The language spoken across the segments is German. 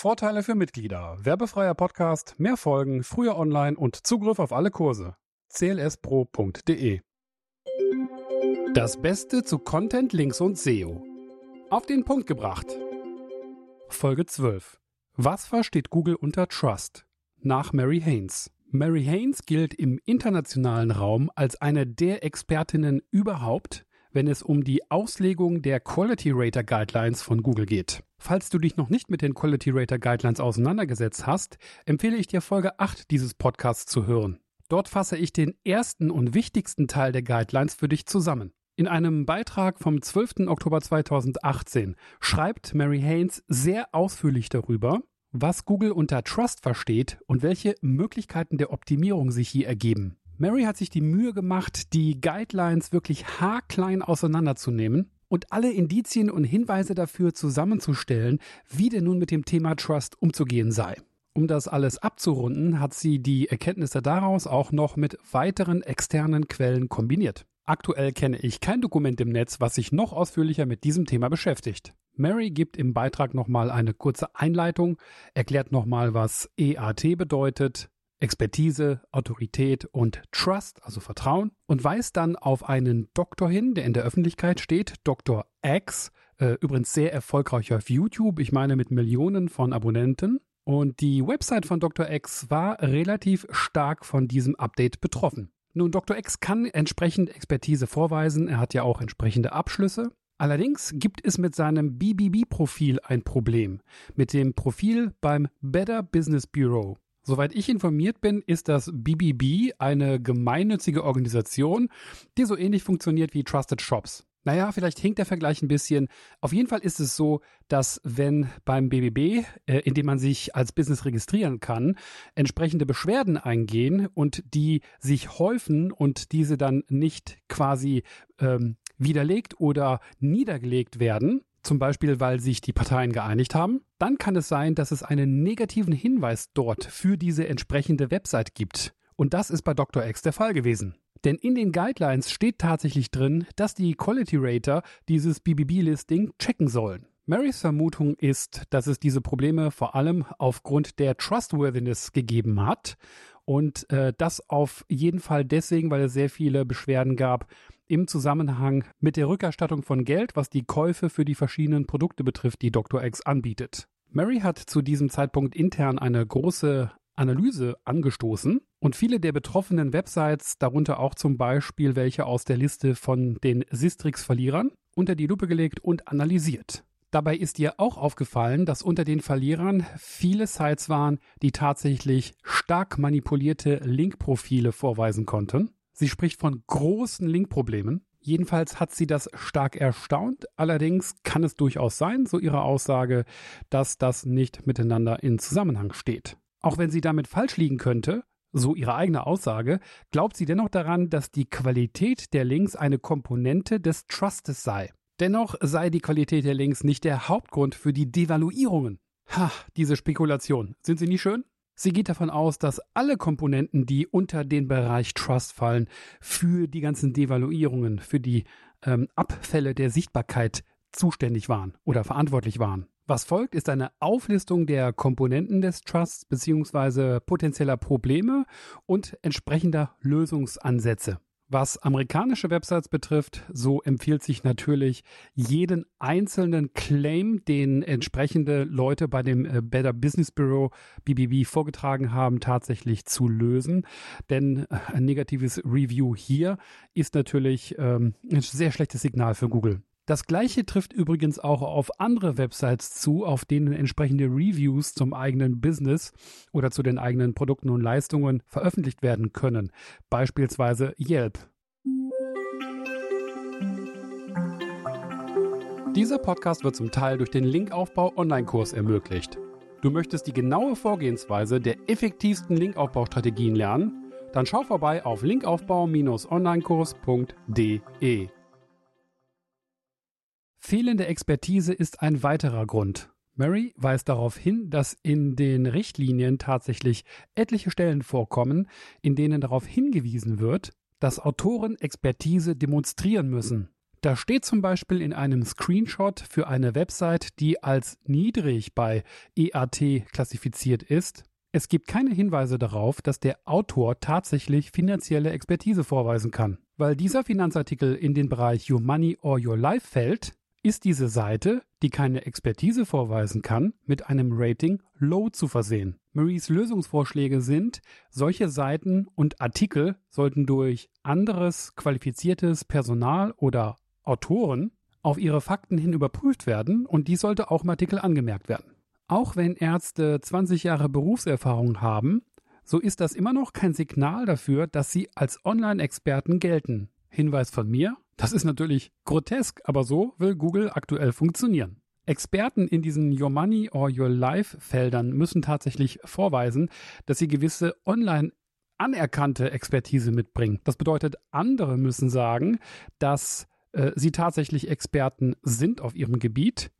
Vorteile für Mitglieder. Werbefreier Podcast, mehr Folgen, früher online und Zugriff auf alle Kurse. clspro.de Das Beste zu Content, Links und SEO. Auf den Punkt gebracht. Folge 12. Was versteht Google unter Trust? Nach Mary Haynes. Mary Haynes gilt im internationalen Raum als eine der Expertinnen überhaupt, wenn es um die Auslegung der Quality Rater Guidelines von Google geht. Falls du dich noch nicht mit den Quality Rater Guidelines auseinandergesetzt hast, empfehle ich dir Folge 8 dieses Podcasts zu hören. Dort fasse ich den ersten und wichtigsten Teil der Guidelines für dich zusammen. In einem Beitrag vom 12. Oktober 2018 schreibt Mary Haynes sehr ausführlich darüber, was Google unter Trust versteht und welche Möglichkeiten der Optimierung sich hier ergeben. Mary hat sich die Mühe gemacht, die Guidelines wirklich haarklein auseinanderzunehmen und alle Indizien und Hinweise dafür zusammenzustellen, wie denn nun mit dem Thema Trust umzugehen sei. Um das alles abzurunden, hat sie die Erkenntnisse daraus auch noch mit weiteren externen Quellen kombiniert. Aktuell kenne ich kein Dokument im Netz, was sich noch ausführlicher mit diesem Thema beschäftigt. Mary gibt im Beitrag nochmal eine kurze Einleitung, erklärt nochmal, was EAT bedeutet, Expertise, Autorität und Trust, also Vertrauen, und weist dann auf einen Doktor hin, der in der Öffentlichkeit steht, Dr. X, äh, übrigens sehr erfolgreich auf YouTube, ich meine mit Millionen von Abonnenten. Und die Website von Dr. X war relativ stark von diesem Update betroffen. Nun, Dr. X kann entsprechend Expertise vorweisen, er hat ja auch entsprechende Abschlüsse. Allerdings gibt es mit seinem BBB-Profil ein Problem. Mit dem Profil beim Better Business Bureau. Soweit ich informiert bin, ist das BBB eine gemeinnützige Organisation, die so ähnlich funktioniert wie Trusted Shops. Naja, vielleicht hinkt der Vergleich ein bisschen. Auf jeden Fall ist es so, dass wenn beim BBB, äh, in dem man sich als Business registrieren kann, entsprechende Beschwerden eingehen und die sich häufen und diese dann nicht quasi ähm, widerlegt oder niedergelegt werden, zum Beispiel weil sich die Parteien geeinigt haben, dann kann es sein, dass es einen negativen Hinweis dort für diese entsprechende Website gibt. Und das ist bei Dr. X der Fall gewesen. Denn in den Guidelines steht tatsächlich drin, dass die Quality Rater dieses BBB-Listing checken sollen. Marys Vermutung ist, dass es diese Probleme vor allem aufgrund der Trustworthiness gegeben hat und äh, das auf jeden Fall deswegen, weil es sehr viele Beschwerden gab im Zusammenhang mit der Rückerstattung von Geld, was die Käufe für die verschiedenen Produkte betrifft, die Dr. X anbietet. Mary hat zu diesem Zeitpunkt intern eine große Analyse angestoßen und viele der betroffenen Websites, darunter auch zum Beispiel welche aus der Liste von den Sistrix-Verlierern, unter die Lupe gelegt und analysiert. Dabei ist ihr auch aufgefallen, dass unter den Verlierern viele Sites waren, die tatsächlich stark manipulierte Linkprofile vorweisen konnten. Sie spricht von großen Linkproblemen. Jedenfalls hat sie das stark erstaunt. Allerdings kann es durchaus sein, so ihre Aussage, dass das nicht miteinander in Zusammenhang steht. Auch wenn sie damit falsch liegen könnte, so ihre eigene Aussage, glaubt sie dennoch daran, dass die Qualität der Links eine Komponente des Trustes sei. Dennoch sei die Qualität der Links nicht der Hauptgrund für die Devaluierungen. Ha, diese Spekulation. Sind sie nicht schön? Sie geht davon aus, dass alle Komponenten, die unter den Bereich Trust fallen, für die ganzen Devaluierungen, für die ähm, Abfälle der Sichtbarkeit zuständig waren oder verantwortlich waren. Was folgt, ist eine Auflistung der Komponenten des Trusts bzw. potenzieller Probleme und entsprechender Lösungsansätze. Was amerikanische Websites betrifft, so empfiehlt sich natürlich jeden einzelnen Claim, den entsprechende Leute bei dem äh, Better Business Bureau BBB vorgetragen haben, tatsächlich zu lösen. Denn äh, ein negatives Review hier ist natürlich ähm, ein sehr schlechtes Signal für Google. Das gleiche trifft übrigens auch auf andere Websites zu, auf denen entsprechende Reviews zum eigenen Business oder zu den eigenen Produkten und Leistungen veröffentlicht werden können, beispielsweise Yelp. Dieser Podcast wird zum Teil durch den Linkaufbau Online-Kurs ermöglicht. Du möchtest die genaue Vorgehensweise der effektivsten Linkaufbaustrategien lernen? Dann schau vorbei auf linkaufbau-onlinekurs.de. Fehlende Expertise ist ein weiterer Grund. Mary weist darauf hin, dass in den Richtlinien tatsächlich etliche Stellen vorkommen, in denen darauf hingewiesen wird, dass Autoren Expertise demonstrieren müssen. Da steht zum Beispiel in einem Screenshot für eine Website, die als niedrig bei EAT klassifiziert ist, es gibt keine Hinweise darauf, dass der Autor tatsächlich finanzielle Expertise vorweisen kann. Weil dieser Finanzartikel in den Bereich Your Money or Your Life fällt, ist diese Seite, die keine Expertise vorweisen kann, mit einem Rating Low zu versehen. Maries Lösungsvorschläge sind, solche Seiten und Artikel sollten durch anderes qualifiziertes Personal oder Autoren auf ihre Fakten hin überprüft werden und dies sollte auch im Artikel angemerkt werden. Auch wenn Ärzte 20 Jahre Berufserfahrung haben, so ist das immer noch kein Signal dafür, dass sie als Online-Experten gelten. Hinweis von mir, das ist natürlich grotesk, aber so will Google aktuell funktionieren. Experten in diesen Your Money or Your Life Feldern müssen tatsächlich vorweisen, dass sie gewisse online anerkannte Expertise mitbringen. Das bedeutet, andere müssen sagen, dass äh, sie tatsächlich Experten sind auf ihrem Gebiet.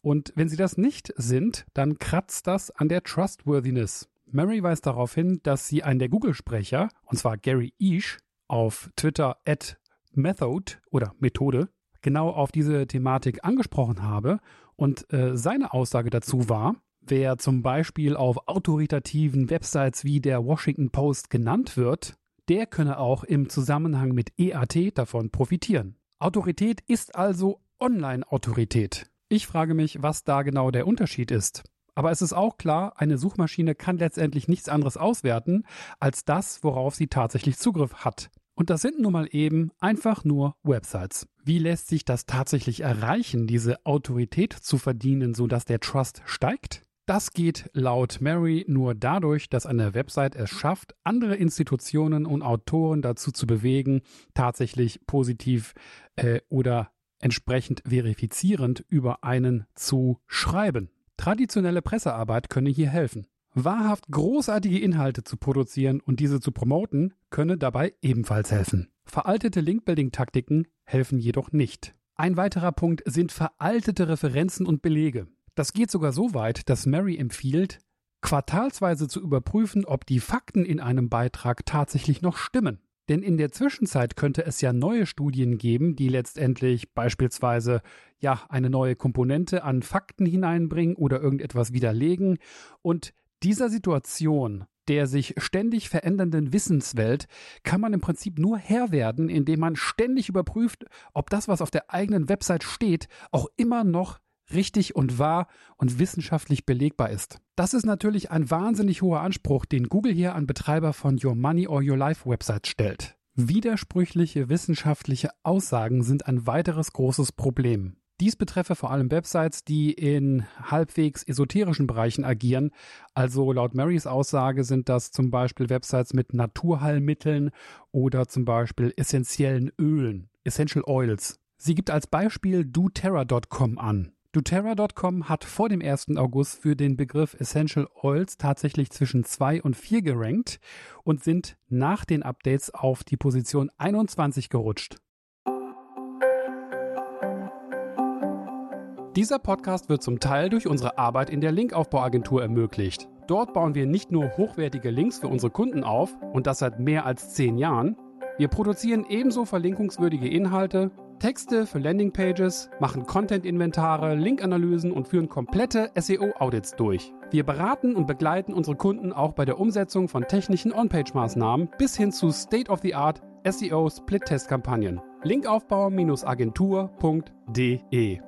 Und wenn sie das nicht sind, dann kratzt das an der Trustworthiness. Mary weist darauf hin, dass sie einen der Google-Sprecher, und zwar Gary Ish, auf Twitter at Method oder Methode, genau auf diese Thematik angesprochen habe. Und äh, seine Aussage dazu war, wer zum Beispiel auf autoritativen Websites wie der Washington Post genannt wird, der könne auch im Zusammenhang mit EAT davon profitieren. Autorität ist also Online-Autorität. Ich frage mich, was da genau der Unterschied ist. Aber es ist auch klar, eine Suchmaschine kann letztendlich nichts anderes auswerten als das, worauf sie tatsächlich Zugriff hat. Und das sind nun mal eben einfach nur Websites. Wie lässt sich das tatsächlich erreichen, diese Autorität zu verdienen, sodass der Trust steigt? Das geht laut Mary nur dadurch, dass eine Website es schafft, andere Institutionen und Autoren dazu zu bewegen, tatsächlich positiv äh, oder entsprechend verifizierend über einen zu schreiben. Traditionelle Pressearbeit könne hier helfen. Wahrhaft großartige Inhalte zu produzieren und diese zu promoten, könne dabei ebenfalls helfen. Veraltete Link-Building-Taktiken helfen jedoch nicht. Ein weiterer Punkt sind veraltete Referenzen und Belege. Das geht sogar so weit, dass Mary empfiehlt, quartalsweise zu überprüfen, ob die Fakten in einem Beitrag tatsächlich noch stimmen. Denn in der Zwischenzeit könnte es ja neue Studien geben, die letztendlich beispielsweise ja eine neue Komponente an Fakten hineinbringen oder irgendetwas widerlegen. Und dieser Situation, der sich ständig verändernden Wissenswelt, kann man im Prinzip nur Herr werden, indem man ständig überprüft, ob das, was auf der eigenen Website steht, auch immer noch richtig und wahr und wissenschaftlich belegbar ist. Das ist natürlich ein wahnsinnig hoher Anspruch, den Google hier an Betreiber von Your Money or Your Life Websites stellt. Widersprüchliche wissenschaftliche Aussagen sind ein weiteres großes Problem. Dies betreffe vor allem Websites, die in halbwegs esoterischen Bereichen agieren. Also laut Marys Aussage sind das zum Beispiel Websites mit Naturheilmitteln oder zum Beispiel essentiellen Ölen, Essential Oils. Sie gibt als Beispiel doterra.com an doTERRA.com hat vor dem 1. August für den Begriff Essential Oils tatsächlich zwischen 2 und 4 gerankt und sind nach den Updates auf die Position 21 gerutscht. Dieser Podcast wird zum Teil durch unsere Arbeit in der Linkaufbauagentur ermöglicht. Dort bauen wir nicht nur hochwertige Links für unsere Kunden auf und das seit mehr als 10 Jahren, wir produzieren ebenso verlinkungswürdige Inhalte, Texte für Landingpages, machen Content-Inventare, Link-Analysen und führen komplette SEO-Audits durch. Wir beraten und begleiten unsere Kunden auch bei der Umsetzung von technischen On-Page-Maßnahmen bis hin zu State-of-the-Art SEO-Split-Test-Kampagnen. Linkaufbau-agentur.de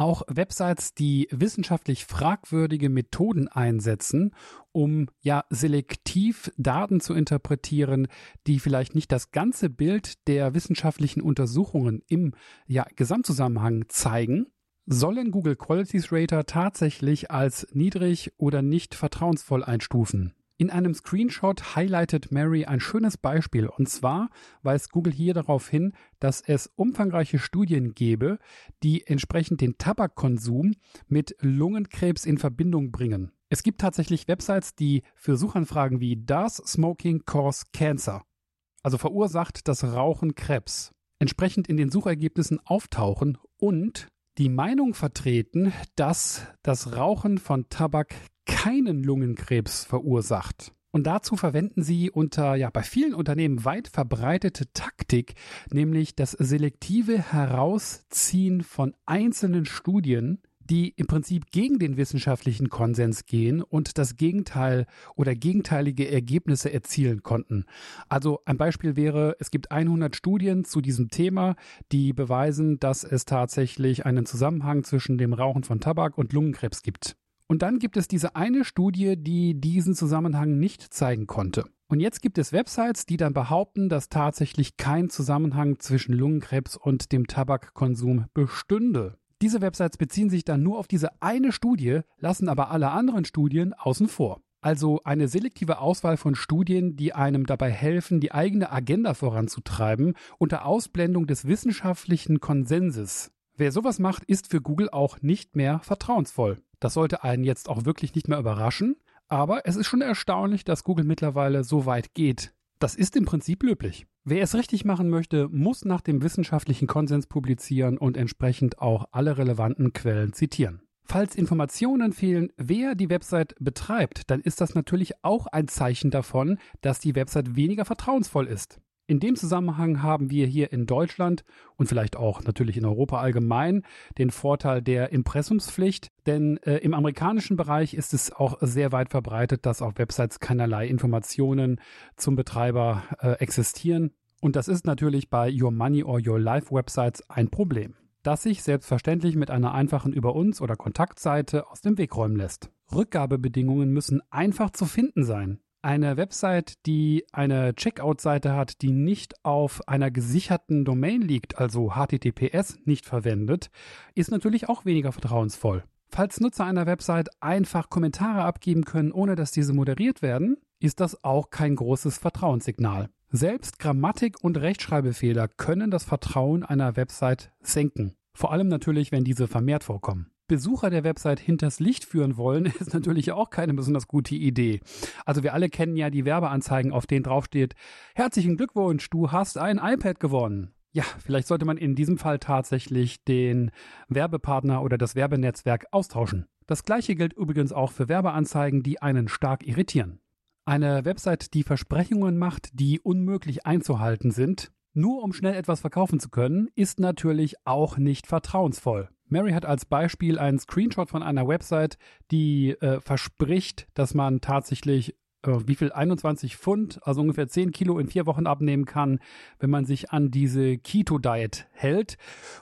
auch Websites, die wissenschaftlich fragwürdige Methoden einsetzen, um ja selektiv Daten zu interpretieren, die vielleicht nicht das ganze Bild der wissenschaftlichen Untersuchungen im ja, Gesamtzusammenhang zeigen, sollen Google Qualities Rater tatsächlich als niedrig oder nicht vertrauensvoll einstufen. In einem Screenshot highlightet Mary ein schönes Beispiel und zwar weist Google hier darauf hin, dass es umfangreiche Studien gebe, die entsprechend den Tabakkonsum mit Lungenkrebs in Verbindung bringen. Es gibt tatsächlich Websites, die für Suchanfragen wie Does Smoking Cause Cancer? Also verursacht das Rauchen Krebs? Entsprechend in den Suchergebnissen auftauchen und die Meinung vertreten, dass das Rauchen von Tabak keinen Lungenkrebs verursacht. Und dazu verwenden sie unter ja bei vielen Unternehmen weit verbreitete Taktik, nämlich das selektive Herausziehen von einzelnen Studien, die im Prinzip gegen den wissenschaftlichen Konsens gehen und das Gegenteil oder gegenteilige Ergebnisse erzielen konnten. Also ein Beispiel wäre, es gibt 100 Studien zu diesem Thema, die beweisen, dass es tatsächlich einen Zusammenhang zwischen dem Rauchen von Tabak und Lungenkrebs gibt. Und dann gibt es diese eine Studie, die diesen Zusammenhang nicht zeigen konnte. Und jetzt gibt es Websites, die dann behaupten, dass tatsächlich kein Zusammenhang zwischen Lungenkrebs und dem Tabakkonsum bestünde. Diese Websites beziehen sich dann nur auf diese eine Studie, lassen aber alle anderen Studien außen vor. Also eine selektive Auswahl von Studien, die einem dabei helfen, die eigene Agenda voranzutreiben, unter Ausblendung des wissenschaftlichen Konsenses. Wer sowas macht, ist für Google auch nicht mehr vertrauensvoll. Das sollte einen jetzt auch wirklich nicht mehr überraschen, aber es ist schon erstaunlich, dass Google mittlerweile so weit geht. Das ist im Prinzip löblich. Wer es richtig machen möchte, muss nach dem wissenschaftlichen Konsens publizieren und entsprechend auch alle relevanten Quellen zitieren. Falls Informationen fehlen, wer die Website betreibt, dann ist das natürlich auch ein Zeichen davon, dass die Website weniger vertrauensvoll ist. In dem Zusammenhang haben wir hier in Deutschland und vielleicht auch natürlich in Europa allgemein den Vorteil der Impressumspflicht, denn äh, im amerikanischen Bereich ist es auch sehr weit verbreitet, dass auf Websites keinerlei Informationen zum Betreiber äh, existieren. Und das ist natürlich bei Your Money or Your Life Websites ein Problem, das sich selbstverständlich mit einer einfachen Über uns oder Kontaktseite aus dem Weg räumen lässt. Rückgabebedingungen müssen einfach zu finden sein. Eine Website, die eine Checkout-Seite hat, die nicht auf einer gesicherten Domain liegt, also HTTPS nicht verwendet, ist natürlich auch weniger vertrauensvoll. Falls Nutzer einer Website einfach Kommentare abgeben können, ohne dass diese moderiert werden, ist das auch kein großes Vertrauenssignal. Selbst Grammatik und Rechtschreibfehler können das Vertrauen einer Website senken. Vor allem natürlich, wenn diese vermehrt vorkommen. Besucher der Website hinters Licht führen wollen, ist natürlich auch keine besonders gute Idee. Also wir alle kennen ja die Werbeanzeigen, auf denen draufsteht, herzlichen Glückwunsch, du hast ein iPad gewonnen. Ja, vielleicht sollte man in diesem Fall tatsächlich den Werbepartner oder das Werbenetzwerk austauschen. Das gleiche gilt übrigens auch für Werbeanzeigen, die einen stark irritieren. Eine Website, die Versprechungen macht, die unmöglich einzuhalten sind, nur um schnell etwas verkaufen zu können, ist natürlich auch nicht vertrauensvoll. Mary hat als Beispiel einen Screenshot von einer Website, die äh, verspricht, dass man tatsächlich äh, wie viel 21 Pfund, also ungefähr 10 Kilo in vier Wochen abnehmen kann, wenn man sich an diese Keto Diet hält.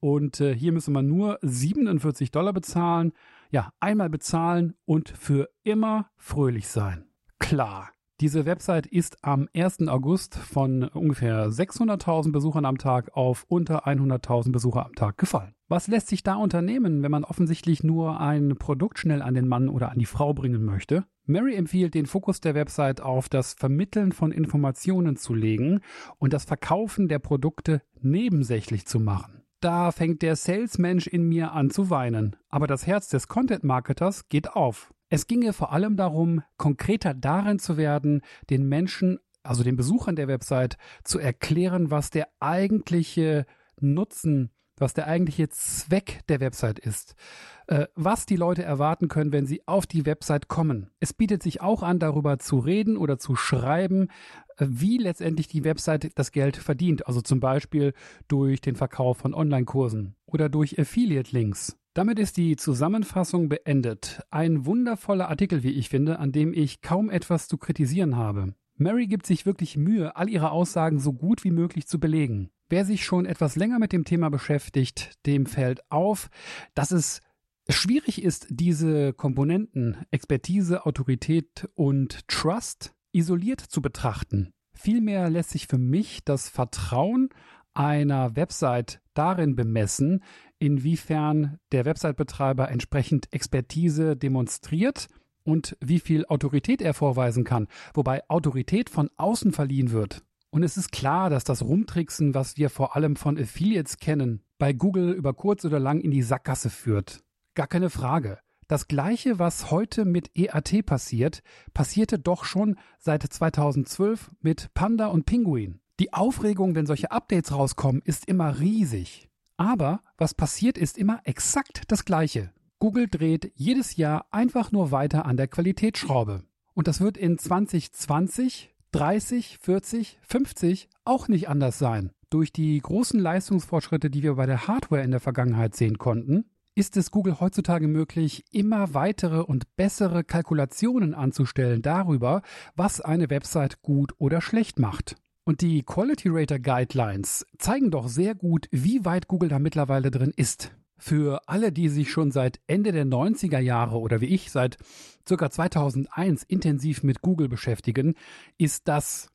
Und äh, hier müsste man nur 47 Dollar bezahlen. Ja, einmal bezahlen und für immer fröhlich sein. Klar. Diese Website ist am 1. August von ungefähr 600.000 Besuchern am Tag auf unter 100.000 Besucher am Tag gefallen. Was lässt sich da unternehmen, wenn man offensichtlich nur ein Produkt schnell an den Mann oder an die Frau bringen möchte? Mary empfiehlt, den Fokus der Website auf das Vermitteln von Informationen zu legen und das Verkaufen der Produkte nebensächlich zu machen. Da fängt der Salesmensch in mir an zu weinen, aber das Herz des Content-Marketers geht auf. Es ginge vor allem darum, konkreter darin zu werden, den Menschen, also den Besuchern der Website, zu erklären, was der eigentliche Nutzen, was der eigentliche Zweck der Website ist, äh, was die Leute erwarten können, wenn sie auf die Website kommen. Es bietet sich auch an, darüber zu reden oder zu schreiben, äh, wie letztendlich die Website das Geld verdient. Also zum Beispiel durch den Verkauf von Online-Kursen oder durch Affiliate-Links. Damit ist die Zusammenfassung beendet. Ein wundervoller Artikel, wie ich finde, an dem ich kaum etwas zu kritisieren habe. Mary gibt sich wirklich Mühe, all ihre Aussagen so gut wie möglich zu belegen. Wer sich schon etwas länger mit dem Thema beschäftigt, dem fällt auf, dass es schwierig ist, diese Komponenten Expertise, Autorität und Trust isoliert zu betrachten. Vielmehr lässt sich für mich das Vertrauen einer Website darin bemessen, inwiefern der Website-Betreiber entsprechend Expertise demonstriert und wie viel Autorität er vorweisen kann, wobei Autorität von außen verliehen wird. Und es ist klar, dass das Rumtricksen, was wir vor allem von Affiliates kennen, bei Google über kurz oder lang in die Sackgasse führt. Gar keine Frage. Das gleiche, was heute mit EAT passiert, passierte doch schon seit 2012 mit Panda und Pinguin. Die Aufregung, wenn solche Updates rauskommen, ist immer riesig. Aber was passiert, ist immer exakt das Gleiche. Google dreht jedes Jahr einfach nur weiter an der Qualitätsschraube. Und das wird in 2020, 30, 40, 50 auch nicht anders sein. Durch die großen Leistungsfortschritte, die wir bei der Hardware in der Vergangenheit sehen konnten, ist es Google heutzutage möglich, immer weitere und bessere Kalkulationen anzustellen darüber, was eine Website gut oder schlecht macht. Und die Quality Rater Guidelines zeigen doch sehr gut, wie weit Google da mittlerweile drin ist. Für alle, die sich schon seit Ende der 90er Jahre oder wie ich seit ca. 2001 intensiv mit Google beschäftigen, ist das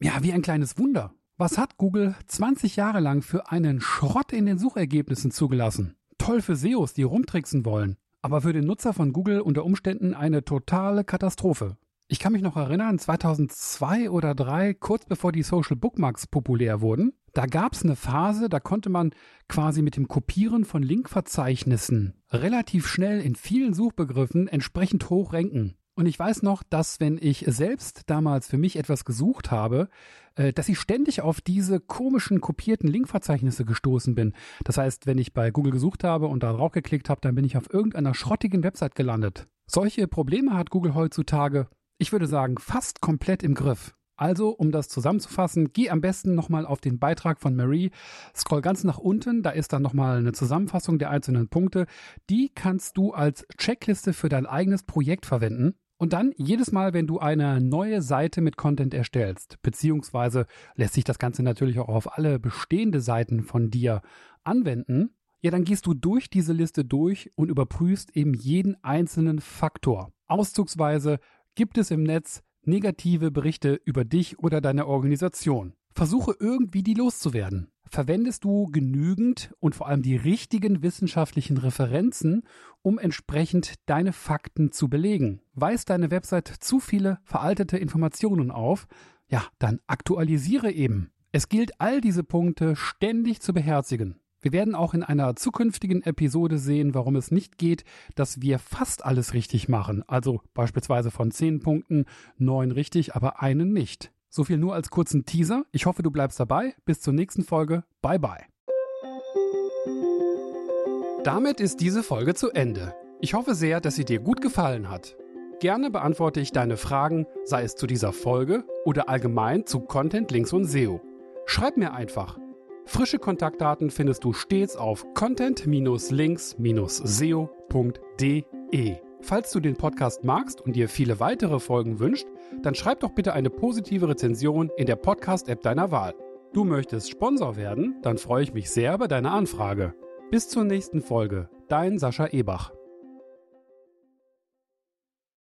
ja wie ein kleines Wunder. Was hat Google 20 Jahre lang für einen Schrott in den Suchergebnissen zugelassen? Toll für SEOs, die rumtricksen wollen, aber für den Nutzer von Google unter Umständen eine totale Katastrophe. Ich kann mich noch erinnern, 2002 oder 2003, kurz bevor die Social Bookmarks populär wurden, da gab es eine Phase, da konnte man quasi mit dem Kopieren von Linkverzeichnissen relativ schnell in vielen Suchbegriffen entsprechend hoch ranken. Und ich weiß noch, dass wenn ich selbst damals für mich etwas gesucht habe, äh, dass ich ständig auf diese komischen kopierten Linkverzeichnisse gestoßen bin. Das heißt, wenn ich bei Google gesucht habe und da drauf geklickt habe, dann bin ich auf irgendeiner schrottigen Website gelandet. Solche Probleme hat Google heutzutage ich würde sagen, fast komplett im Griff. Also, um das zusammenzufassen, geh am besten nochmal auf den Beitrag von Marie, scroll ganz nach unten, da ist dann nochmal eine Zusammenfassung der einzelnen Punkte. Die kannst du als Checkliste für dein eigenes Projekt verwenden. Und dann jedes Mal, wenn du eine neue Seite mit Content erstellst, beziehungsweise lässt sich das Ganze natürlich auch auf alle bestehende Seiten von dir anwenden, ja, dann gehst du durch diese Liste durch und überprüfst eben jeden einzelnen Faktor. Auszugsweise Gibt es im Netz negative Berichte über dich oder deine Organisation? Versuche irgendwie die loszuwerden. Verwendest du genügend und vor allem die richtigen wissenschaftlichen Referenzen, um entsprechend deine Fakten zu belegen? Weist deine Website zu viele veraltete Informationen auf? Ja, dann aktualisiere eben. Es gilt, all diese Punkte ständig zu beherzigen. Wir werden auch in einer zukünftigen Episode sehen, warum es nicht geht, dass wir fast alles richtig machen. Also beispielsweise von zehn Punkten neun richtig, aber einen nicht. So viel nur als kurzen Teaser. Ich hoffe, du bleibst dabei. Bis zur nächsten Folge. Bye bye. Damit ist diese Folge zu Ende. Ich hoffe sehr, dass sie dir gut gefallen hat. Gerne beantworte ich deine Fragen, sei es zu dieser Folge oder allgemein zu Content, Links und SEO. Schreib mir einfach Frische Kontaktdaten findest du stets auf content-links-seo.de. Falls du den Podcast magst und dir viele weitere Folgen wünscht, dann schreib doch bitte eine positive Rezension in der Podcast-App deiner Wahl. Du möchtest Sponsor werden? Dann freue ich mich sehr über deine Anfrage. Bis zur nächsten Folge. Dein Sascha Ebach.